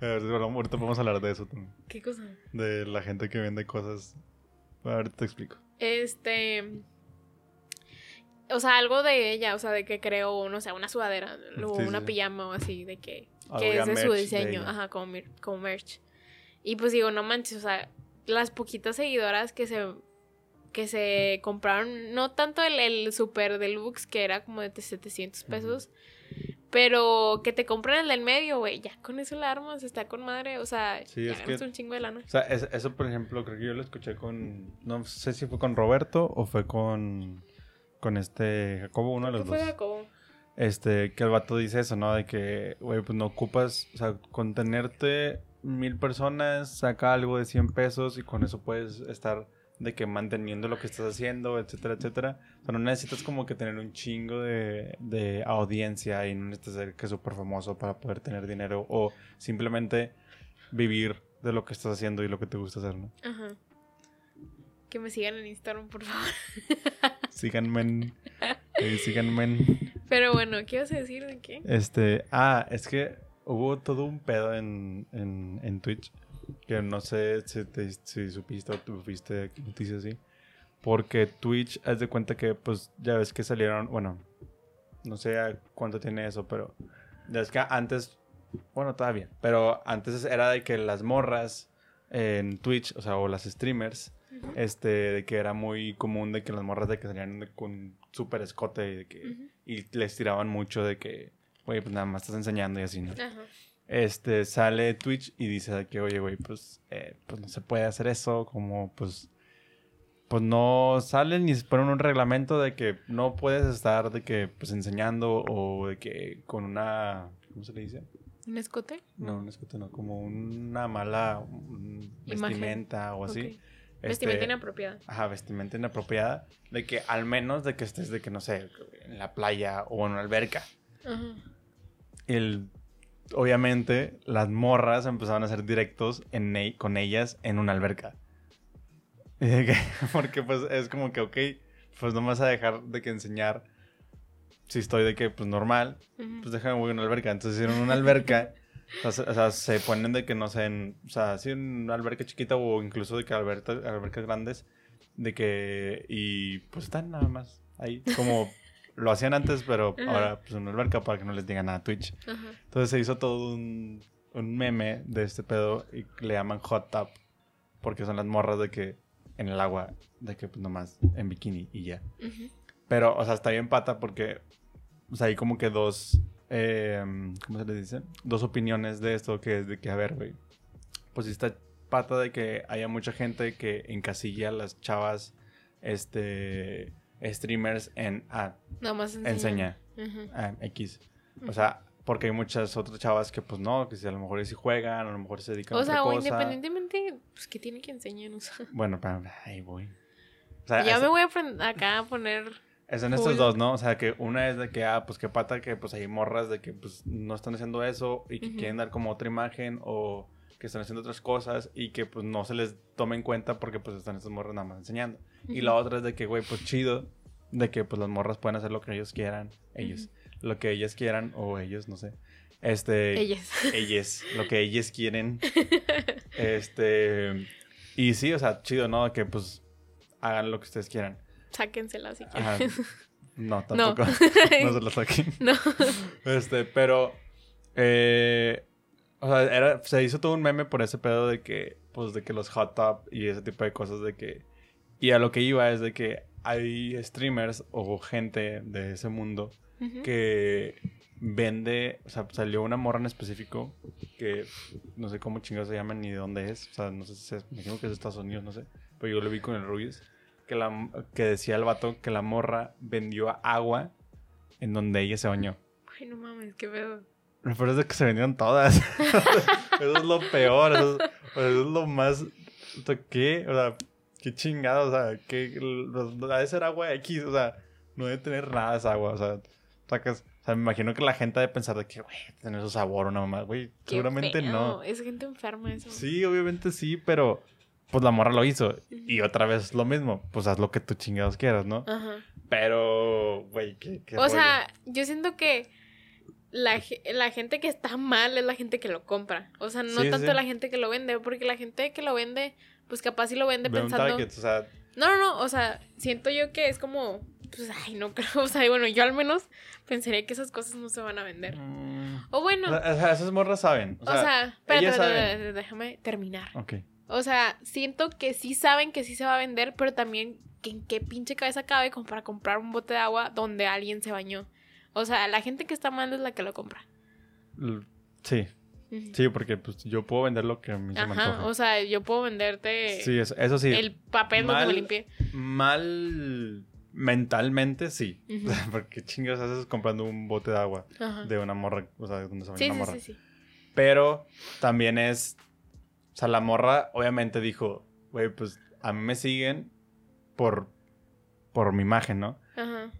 A ver, bueno, ahorita podemos hablar de eso también. ¿Qué cosa? De la gente que vende cosas. A ver, te explico. Este. O sea, algo de ella, o sea, de que creó, no sé, una sudadera o Sí, una sí. pijama o así, de que, Algo que es de su de diseño, ajá, como, como merch. Y pues digo, no manches, o sea, las poquitas seguidoras que se que se compraron, no tanto el, el super deluxe, que era como de 700 pesos, pero que te compran el del medio, güey, ya con eso la armas, está con madre, o sea, Sí, ya es que- un chingo de lana. O sea, es- eso, por ejemplo, creo que yo lo escuché con. No sé si fue con Roberto o fue con. Con este. Jacobo, uno de los ¿Qué fue dos. Jacobo? Este, que el vato dice eso, ¿no? De que, güey, pues no ocupas. O sea, con tenerte mil personas, saca algo de 100 pesos y con eso puedes estar de que manteniendo lo que estás haciendo, etcétera, etcétera. O sea, no necesitas como que tener un chingo de, de audiencia y no necesitas ser que súper famoso para poder tener dinero o simplemente vivir de lo que estás haciendo y lo que te gusta hacer, ¿no? Ajá. Que me sigan en Instagram, por favor. Síganme en... eh, síganme en... Pero bueno, ¿qué ibas a decir de qué? Este... Ah, es que hubo todo un pedo en, en, en Twitch que no sé si, te- si supiste o tuviste noticias así. Porque Twitch, haz de cuenta que, pues, ya ves que salieron, bueno, no sé cuánto tiene eso, pero ya ves que antes, bueno, todavía, pero antes era de que las morras en Twitch, o sea, o las streamers, Ujú. este, de que era muy común de que las morras de que salían de- con súper escote y, de que, Ujú. y les tiraban mucho de que, güey, pues nada más estás enseñando y así, ¿no? Ajá. este, sale Twitch y dice que, oye, güey, pues, eh, pues no se puede hacer eso, como, pues, pues no salen ni ponen un reglamento de que no puedes estar de que, pues, enseñando o de que con una, ¿cómo se le dice? ¿Un escote? No, un escote no, como una mala un vestimenta o así. Este, Vestimenta inapropiada. Ajá, vestimenta inapropiada, de que al menos de que estés de que, no sé, en la playa o en una alberca. Ajá. El obviamente las morras empezaron a hacer directos en e- con ellas en una alberca. Porque pues es como que, ok, pues no me vas a dejar de que enseñar si estoy de que, pues normal, pues déjame voy a una alberca. Entonces hicieron una alberca, o sea, se- o sea, se ponen de que no sé, en, o sea, sí en una alberca chiquita o incluso de que alberca, albercas grandes, de que, y pues están nada más ahí, como lo hacían antes, pero Ajá. ahora pues en una alberca para que no les digan nada a Twitch. Ajá. Entonces se hizo todo un, un meme de este pedo y le llaman hot tub, porque son las morras de que en el agua, de que pues nomás en bikini y ya. Pero, o sea, está bien pata porque, o sea, hay como que dos, eh, ¿cómo se les dice? Dos opiniones de esto que es de que, a ver, güey, pues está pata de que haya mucha gente que encasilla a las chavas, este, streamers en, ah, Nada más enseña, ah, X. O sea, Porque hay muchas otras chavas que, pues no, que si a lo mejor sí juegan, a lo mejor se dedican a O otra sea, o cosa. independientemente, pues que tiene que enseñar, o sea. Bueno, pero ahí voy. O sea, ya me voy a acá a poner. es en estos dos, ¿no? O sea, que una es de que, ah, pues qué pata que pues hay morras de que pues no están haciendo eso y que quieren dar como otra imagen o que están haciendo otras cosas y que pues no se les tome en cuenta porque pues están estas morras nada más enseñando. Y la otra es de que, güey, pues chido, de que pues las morras pueden hacer lo que ellos quieran, ellos, lo que ellas quieran o ellos, no sé. Este, Ellas. ellas, lo que ellas quieren. este, y sí, o sea, chido, ¿no? Que pues hagan lo que ustedes quieran. Sáquensela si Ajá. quieren. No, No. tampoco. No, se lo saquen. No. Este, pero. eh, o sea, era, se hizo todo un meme por ese pedo de que. Pues de que los hot top y ese tipo de cosas de que. Y a lo que iba es de que hay streamers o gente de ese mundo que vende. O sea, salió una morra en específico que no sé cómo chingados se llama ni de dónde es. O sea, no sé si es. Me imagino que es de Estados Unidos, no sé. Pero yo lo vi con el Rubius. Que, la, que decía el vato que la morra vendió agua en donde ella se bañó. Ay, no mames, qué pedo. Lo peor es de que se vendieron todas. eso es lo peor. Eso es, eso es lo más. ¿Qué? O sea, qué chingado. O sea, que ha de ser agua X. O sea, no debe tener nada esa agua. O sea, sacas. O sea, me imagino que la gente ha de pensar de que, güey, tener su sabor o nada más. Güey, seguramente feo. no. Es gente enferma eso. Sí, obviamente sí, pero. Pues la morra lo hizo. Y otra vez lo mismo. Pues haz lo que tú chingados quieras, ¿no? Ajá. Pero, güey, qué, qué O rollo. sea, yo siento que la, la gente que está mal es la gente que lo compra. O sea, no Sí, tanto sí. la gente que lo vende, porque la gente que lo vende, pues capaz sí lo vende Ve pensando. target, o sea, No, no, no, o sea, siento yo que es como, pues, ay, no creo, o sea, bueno, yo al menos pensaría que esas cosas no se van a vender. mm, O bueno, o sea, o esas morras saben. o sea, espérate, saben. espérate, déjame terminar. Ok. O sea, siento que sí saben que sí se va a vender, pero también que en qué pinche cabeza cabe como para comprar un bote de agua donde alguien se bañó. O sea, la gente que está mal es la que lo compra. Sí, sí, porque pues yo puedo vender lo que a mí se me antoja. o sea, yo puedo venderte sí, eso, eso sí. el papel donde me limpié. Mal mentalmente, sí. Ujú. porque chingas haces comprando un bote de agua de una morra, o sea, donde se Sí, una sí, morra. sí, sí. Pero también es, o sea, la morra obviamente dijo, güey, pues a mí me siguen por, por mi imagen, ¿no?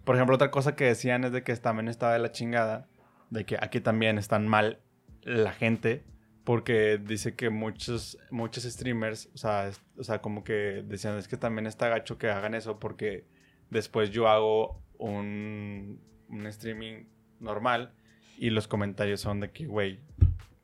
Por ejemplo, otra cosa que decían es de que también estaba de la chingada, de que aquí también están mal la gente, porque dice que muchos, muchos streamers, o sea, o sea, como que decían, es que también está gacho que hagan eso, porque después yo hago un, un streaming normal y los comentarios son de que, güey,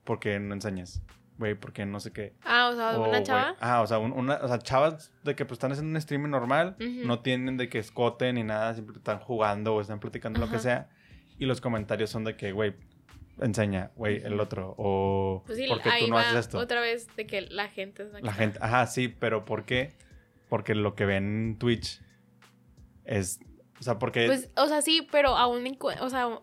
¿por qué no enseñas? Güey, ¿por qué no sé qué? Ah, o sea, O, una chava. Ah, o sea, un- una, o sea, chavas de que pues están haciendo un streaming normal, Ujú. no tienen de que escoten ni nada, siempre están jugando o están platicando lo que sea. Y los comentarios son de que, güey, enseña, güey, el otro. O, Pues sí, ¿por qué ahí tú no haces esto? otra vez de que la gente es la, gente, ajá, sí, pero ¿por qué? Porque lo que ven en Twitch es, o sea, porque... Pues, o sea, sí, pero aún, o sea,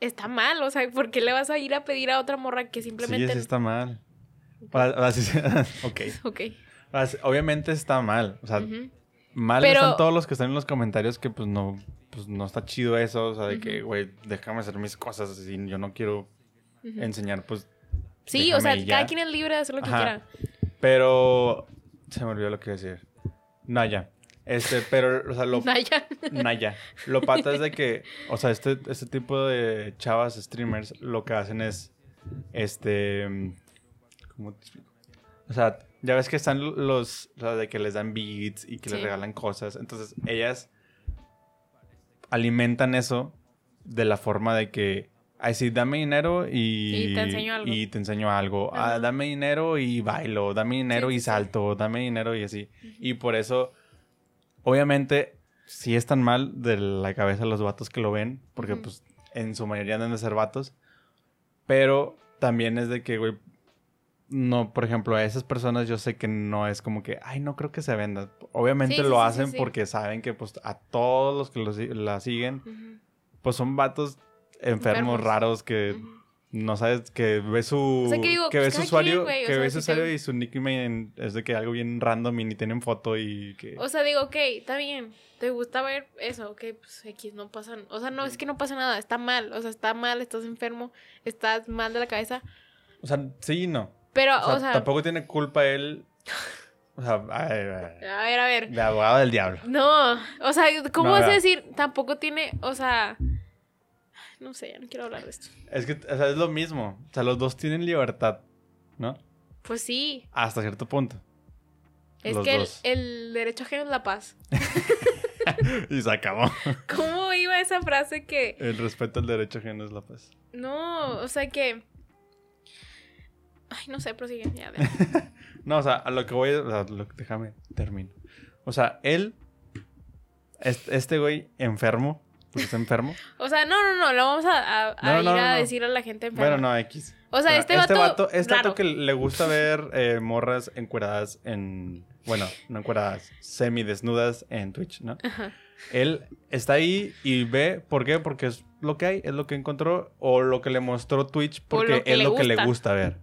está mal, o sea, ¿por qué le vas a ir a pedir a otra morra que sí, simplemente... sí está mal. ok. Ok. Obviamente está mal. O sea. Mal Pero- están todos los que están en los comentarios que pues no, pues no está chido eso, o sea, de que, güey, déjame hacer mis cosas y yo no quiero enseñar, pues, Sí, o sea, cada quien es libre de hacer lo que quiera. pero se me olvidó lo que iba a decir. Naya. Este, pero, o sea, lo, Naya. Naya. Lo pata es de que, o sea, este, este tipo de chavas streamers lo que hacen es, este, ¿cómo te explico? O sea, ya ves que están los, o sea, de que les dan beats y que les Sí. regalan cosas. Entonces, ellas alimentan eso de la forma de que, ay, sí, dame dinero y... Y te enseño algo. Y te enseño algo. Ah, dame dinero y bailo. Dame dinero Sí, y sí, sí. salto. Dame dinero y así. Y por eso, obviamente, sí están mal de la cabeza los vatos que lo ven, porque Ujú. pues en su mayoría deben de ser vatos. Pero también es de que, güey, no, por ejemplo, a esas personas yo sé que no es como que, ay, no creo que se venda. Obviamente Sí, lo sí, hacen sí, sí. porque saben que pues a todos los que lo si- la siguen, pues son vatos enfermos, Enfermos. raros que no sabes que ve su O sea, que digo, que pues, ve su cada usuario, quien, güey, o que sea, ve su si te- usuario y su nickname es de que algo bien random y ni tienen foto y que O sea, digo, ok, está bien. ¿Te gusta ver eso? Ok, pues X, no pasa. O sea, no, es que no pasa nada. Está mal. O sea, está mal, estás enfermo, estás mal de la cabeza. o sea, sí y no. Pero, O sea, o sea. tampoco tiene culpa él. O sea, A ver, a ver. de abogado del diablo. No, o sea, ¿cómo No, vas a decir? Tampoco tiene, o sea. No sé, ya no quiero hablar de esto. Es que, o sea, es lo mismo. O sea, los dos tienen libertad, ¿no? Pues sí, Hasta cierto punto. es Los que el, el derecho ajeno es la paz. y se acabó. ¿Cómo iba esa frase que El respeto al derecho ajeno es la paz. no, o sea que Ay, no sé, prosigue, ya. No, o sea, a lo que voy, o sea, lo- déjame, termino. O sea, él, este, este güey enfermo, porque está enfermo. O sea, no, no, no, lo vamos a, a- a No, no, ir no, a decir a la gente enferma. Bueno, no, X. O sea, Pero este vato, este raro. vato que le gusta ver eh, morras encueradas en, bueno, no encueradas, semidesnudas en Twitch, ¿no? Ajá. Él está ahí y ve, ¿por qué? Porque es lo que hay, es lo que encontró, o lo que le mostró Twitch, porque lo es lo que le gusta. ver.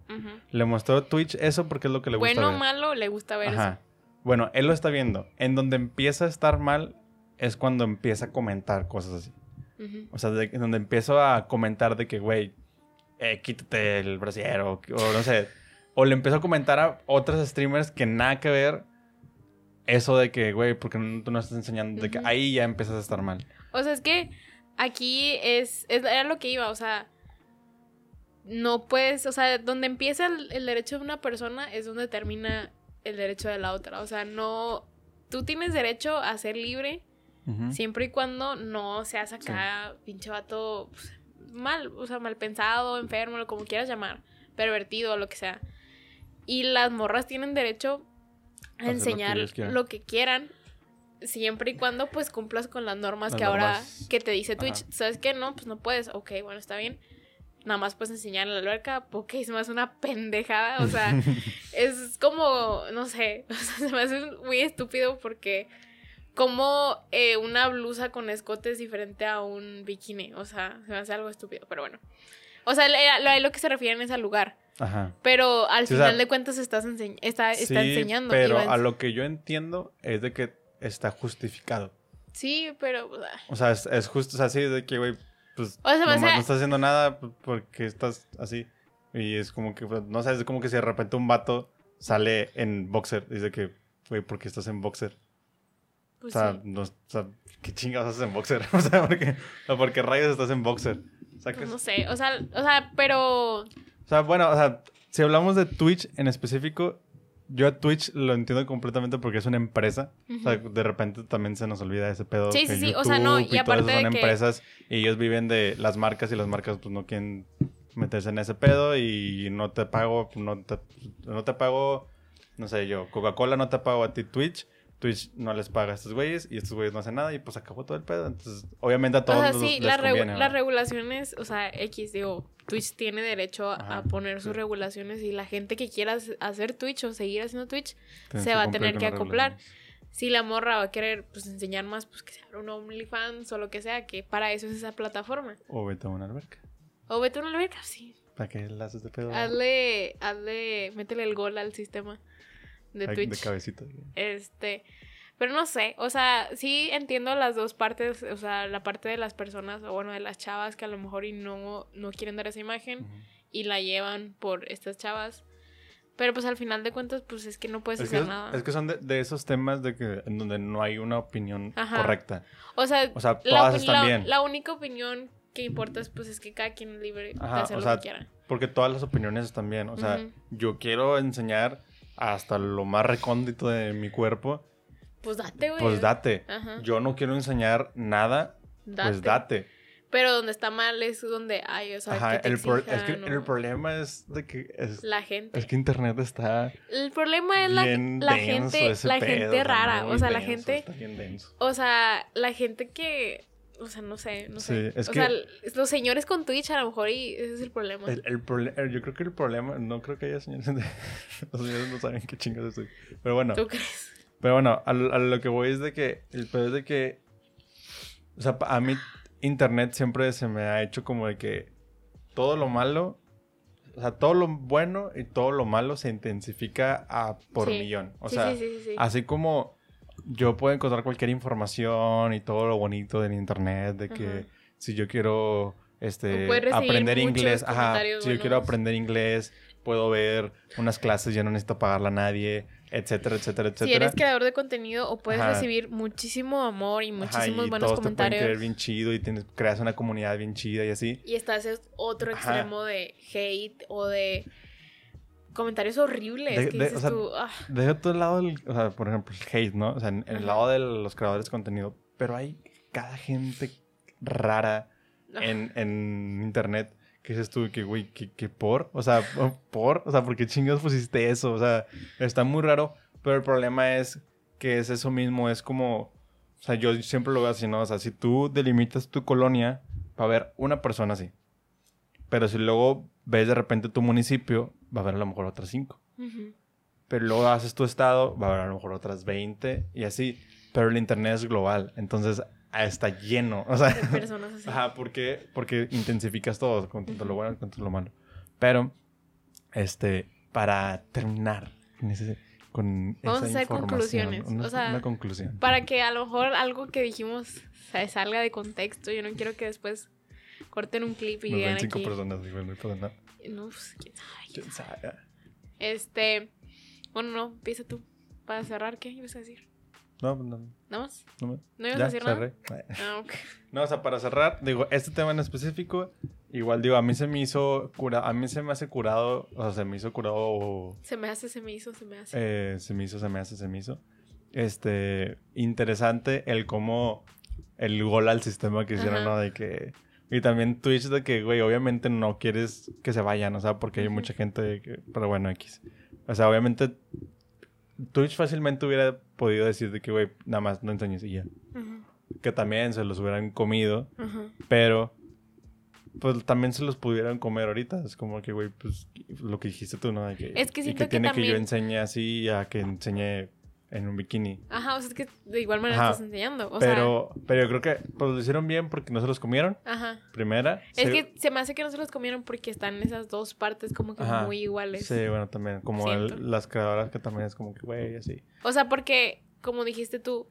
Le mostró Twitch eso porque es lo que le gusta Bueno o ver. malo, le gusta ver Ajá. Bueno, él lo está viendo. En donde empieza a estar mal es cuando empieza a comentar cosas así. O sea, de- en donde empiezo a comentar de que, güey, eh, quítate el brasier o, o no sé. O le empiezo a comentar a otros streamers que nada que ver eso de que, güey, porque no, tú no estás enseñando, de que ahí ya empiezas a estar mal. O sea, es que aquí es, es- era lo que iba, o sea, no puedes, o sea, donde empieza el, el derecho de una persona es donde termina el derecho de la otra. O sea, no, tú tienes derecho a ser libre siempre y cuando no seas acá pinche vato pues, mal, o sea, mal pensado, enfermo, lo como quieras llamar, pervertido, lo que sea. Y las morras tienen derecho a Hacer lo que enseñar lo que quieran, siempre y cuando pues cumplas con las normas Las que ahora que te dice Twitch. Ajá. ¿Sabes qué? No, pues no puedes. Ok, bueno, está bien. Nada más puedes enseñar en la alberca, porque es más una pendejada. O sea, es como, no sé, o sea, se me hace muy estúpido porque como eh, una blusa con escote es diferente a un bikini. O sea, se me hace algo estúpido, pero bueno. O sea, lo, lo que se refieren es al lugar. Ajá. Pero al Sí, o sea, final de cuentas estás ense- está, está Sí, enseñando. Pero a lo que yo entiendo es de que está justificado. Sí, pero... O sea, es, es justo, o sea, sí, de que, güey, pues, O sea, nomás hace- no estás haciendo nada porque estás así. Y es como que, pues, no sé, es como que si de repente un vato sale en boxer, dice que, güey, ¿por qué estás en boxer? Pues o sea, sí. no, o sea, ¿qué chingados haces en boxer? o sea, ¿por qué, o ¿por qué rayos estás en boxer? O sea, que, Pues no sé, o sea, o sea, pero... o sea, bueno, o sea, si hablamos de Twitch en específico, yo a Twitch lo entiendo completamente porque es una empresa. O sea, de repente también se nos olvida ese pedo. Sí, que sí, sí, o sea, no, YouTube y eso aparte son de que- empresas y ellos viven de las marcas y las marcas pues no quieren meterse en ese pedo y no te pago, no te, no te pago, no sé yo, Coca-Cola no te pago a ti Twitch. Twitch no les paga a estos güeyes y estos güeyes no hacen nada y pues acabó todo el pedo. Entonces, obviamente a todos O sea, los- sí, les las, regu- conviene, las ¿no? regulaciones, o sea, X, digo, Twitch tiene derecho a, Ajá, a poner sus sí. regulaciones y la gente que quiera hac- hacer Twitch o seguir haciendo Twitch Tienes se que va a tener que las acoplar. Si la morra va a querer pues enseñar más, pues que se abra un OnlyFans o lo que sea, que para eso es esa plataforma. O vete a una alberca. O vete a una alberca, sí. ¿Para qué le haces de pedo? Hazle, hazle, métele el gol al sistema de Twitch. De cabecita. Este, pero no sé, o sea, sí entiendo las dos partes, o sea, la parte de las personas, o bueno, de las chavas que a lo mejor y no, no quieren dar esa imagen Ujú. y la llevan por estas chavas. Pero pues al final de cuentas, pues es que no puedes Es hacer nada. es que son de, de esos temas de que en donde no hay una opinión Ajá. correcta. o sea, O sea, la, todas opi- están la- bien. la única opinión que importa es pues es que cada quien es libre de Ajá, hacer o lo sea, que quiera. Porque todas las opiniones están bien. O sea, Ujú. yo quiero enseñar hasta lo más recóndito de mi cuerpo. Pues date, güey. Pues date. Ajá. Yo no quiero enseñar nada. Pues date. Pero donde está mal es donde hay, o sea, Ajá, que el, pro- es que el problema es de que es, la gente. es que internet está El problema es la, la gente, la gente rara, o sea, la gente, o sea, la gente que, o sea, no sé, no sé. Sí, es o que- sea, los señores con Twitch a lo mejor y ese es el problema. El, el prole- el- yo creo que el problema, no creo que haya señores de, los señores no saben qué chingados estoy. Pero bueno, ¿Tú crees? pero bueno, a, lo- a lo que voy es de que el pedo es de que, o sea, a mí internet siempre se me ha hecho como de que todo lo malo, o sea, todo lo bueno y todo lo malo se intensifica a por Sí. millón. O Sí, sea, sí, sí, sí, sí. así como yo puedo encontrar cualquier información y todo lo bonito del internet, de que Ajá. si yo quiero este aprender inglés, ajá, si yo quiero aprender inglés, puedo ver unas clases, ya no necesito pagarle a nadie, etcétera, etcétera, etcétera. Si eres creador de contenido o puedes Ajá. recibir muchísimo amor y Ajá, muchísimos y buenos todos te pueden comentarios. bien chido y tienes, creas una comunidad bien chida y así. Y estás en otro Ajá. extremo de hate o de comentarios horribles De- que de- dices o sea, tú, ah, todo el lado, del, o sea, por ejemplo, el hate, ¿no? O sea, en, en el lado de los creadores de contenido. Pero hay cada gente rara ah, en, en internet que dices tú que, güey, que, que por, o sea, por, o sea, ¿por qué chingados pusiste eso? O sea, está muy raro, pero el problema es que es eso mismo, es como, o sea, yo siempre lo veo así, ¿no? O sea, si tú delimitas tu colonia, va a haber una persona así. Pero si luego ves de repente tu municipio, va a haber a lo mejor otras cinco. ujú. Pero luego haces tu estado, va a haber a lo mejor otras 20 y así. Pero el internet es global, entonces ah, está lleno. O sea, de personas así. Ajá, porque, porque intensificas todo, con tanto lo bueno con tanto lo malo. Pero, este, para terminar con, ese- con Vamos a esa hacer información, conclusiones, Una, o sea, una conclusión. Para que a lo mejor algo que dijimos salga de contexto. Yo no quiero que después corten un clip y Nos digan ven cinco aquí. personas, igual no hay problema. No, pues, quién sabe. ¿Quién sabe? Este. Bueno, no, empieza tú. Para cerrar, ¿qué ibas a decir? No, no, ¿Nada más? no, me- ¿No ibas ya, a decir nada? cerré. Ah, ok. No, o sea, para cerrar, digo, este tema en específico, igual digo, a mí se me hizo cura, a mí se me hace curado, o sea, se me hizo curado Se me hace, se me hizo, se me hace. Eh, se me hizo, se me hace, se me hizo. Este, interesante el cómo el gol al sistema que hicieron, Ajá. ¿no? De que... Y también Twitch de que, güey, obviamente no quieres que se vayan, o sea, porque hay mucha gente que... Pero bueno, X. O sea, obviamente Twitch fácilmente hubiera podido decir de que, güey, nada más no enseñes y ya. Que también se los hubieran comido, pero... Pues también se los pudieran comer ahorita. Es como que, güey, pues lo que dijiste tú, ¿no? De que, Es que y que que tiene que yo enseñe así a que enseñe en un bikini. Ajá, o sea, es que de igual manera Ajá. estás enseñando. O pero, pero yo creo que pues, lo hicieron bien porque no se los comieron. ajá. Primera. Es Se- que se me hace que no se los comieron porque están esas dos partes como que Ajá. muy iguales. Sí, bueno, también. Como el- las creadoras que también es como que, güey, así. O sea, porque, como dijiste tú,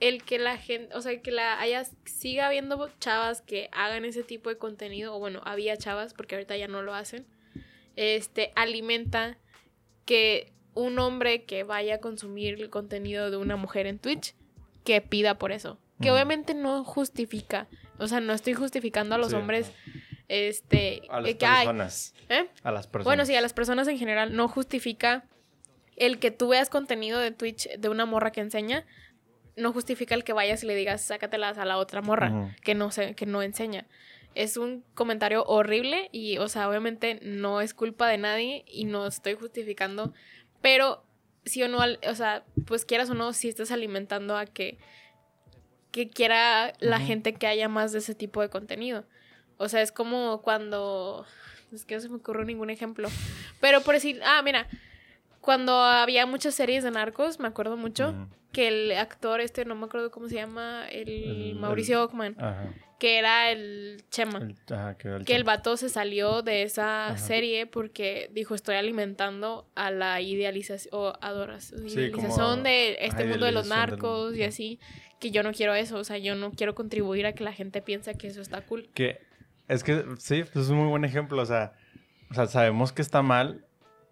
el que la gente, o sea, que la haya, siga habiendo chavas que hagan ese tipo de contenido, o bueno, había chavas, porque ahorita ya no lo hacen, este, alimenta que un hombre que vaya a consumir el contenido de una mujer en Twitch, que pida por eso. Que Ujú. obviamente no justifica, o sea, no estoy justificando a los Sí, hombres, este, A las que personas. ¿eh? A las personas. Bueno, sí, a las personas en general no justifica el que tú veas contenido de Twitch de una morra que enseña, no justifica el que vayas y le digas sácatelas a la otra morra que no se, que no enseña. Es un comentario horrible y, o sea, obviamente no es culpa de nadie y no estoy justificando, pero sí o no, o sea, pues quieras o no, si estás alimentando a que que quiera la gente que haya más de ese tipo de contenido. O sea, es como cuando es que no se me ocurrió ningún ejemplo. Pero por decir, ah, mira, cuando había muchas series de narcos, me acuerdo mucho que el actor este, no me acuerdo cómo se llama, el, El- Mauricio Ockman, Ajá. Que era el Chema. El, ajá, que, el que el vato se salió de esa Ajá. serie porque dijo estoy alimentando a la idealización o adoración Sí, como de este mundo de los del- narcos y así que yo no quiero eso o sea yo no quiero contribuir a que la gente piense que eso está cool Que es que sí, pues es un muy buen ejemplo. O sea, o sea, sabemos que está mal,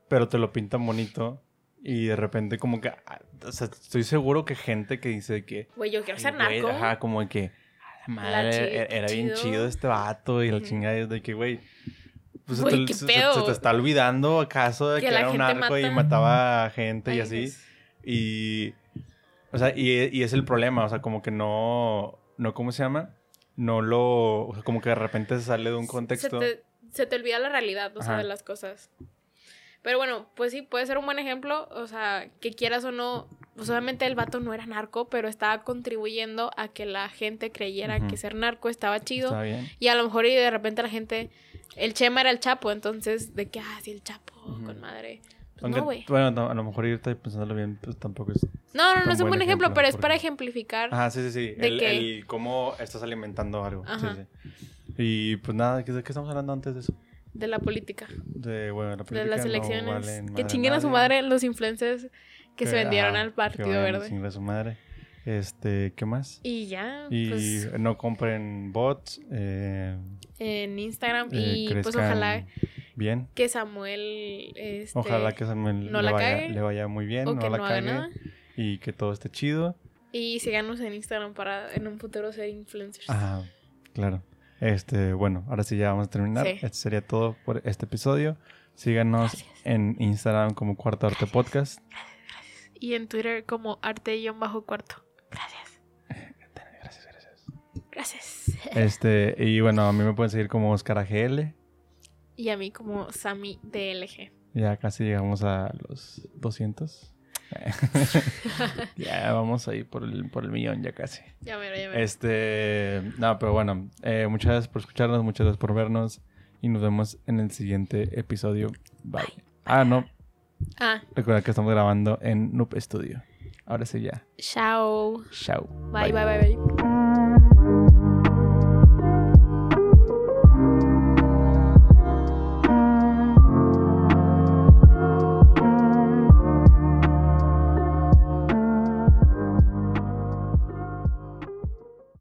pero te lo pintan bonito. Y de repente, como que. ah, O sea, estoy seguro que gente que dice que. güey yo quiero "Ay, ser güey", narco Ajá, como que. "A la La madre, chi- era, era bien chido. este vato. Y la chingada de que, güey. Pues se te- qué se, pedo. se te está olvidando acaso de Que era un narco y mata. mataba a gente y así. Dios. Y. O sea, y, y es el problema. O sea, como que no. No, ¿cómo se llama? No lo. O sea, como que de repente se sale de un contexto. se te, se te olvida la realidad o sea Ajá. de las cosas pero bueno pues sí puede ser un buen ejemplo o sea que quieras o no pues obviamente el vato no era narco pero estaba contribuyendo a que la gente creyera que ser narco estaba chido Está bien. Y a lo mejor y de repente la gente, el Chema era el Chapo, entonces de que, ah, sí, el Chapo, con madre. Pues Aunque, no, güey. bueno, no, a lo mejor irte pensándolo bien, pues tampoco es. No, no, no es un buen ejemplo, ejemplo, pero es para ejemplificar. Ajá, sí, sí, sí. ¿De El, qué? el cómo estás alimentando algo. Sí, Ajá. sí. Y pues nada, ¿de qué de estamos hablando antes de eso? De la política. De, bueno, la De política las no elecciones. que chinguen a su madre los influencers que se vendieron ajá, al Partido Verde. a su madre. Este, ¿qué más? Y ya, Y pues no compren bots. Eh, en Instagram. eh, y pues ojalá bien. que Samuel. Este, Ojalá que Samuel no le, la vaya, cague, le vaya muy bien, o no que la no haga cague nada. y que todo esté chido. Y síganos en Instagram para en un futuro ser influencers. Ah, claro. Este, bueno, ahora sí ya vamos a terminar. Sí. Este sería todo por este episodio. Síganos Gracias. en Instagram como Cuarto Arte Podcast. Y en Twitter como arte-cuarto. Gracias. Gracias, gracias. Gracias. Este, y bueno, a mí me pueden seguir como Oscar AGL. Y a mí como Sami DLG. Ya casi llegamos a los 200. ya vamos ahí por el, por el millón, ya casi. Ya mero, ya mero. Este, no, pero bueno, eh, muchas gracias por escucharnos, muchas gracias por vernos y nos vemos en el siguiente episodio. Bye. Ah, no, Ah, recuerda que estamos grabando en Noob Studio. Ahora sí ya. chao. Chao. bye, bye, bye. bye.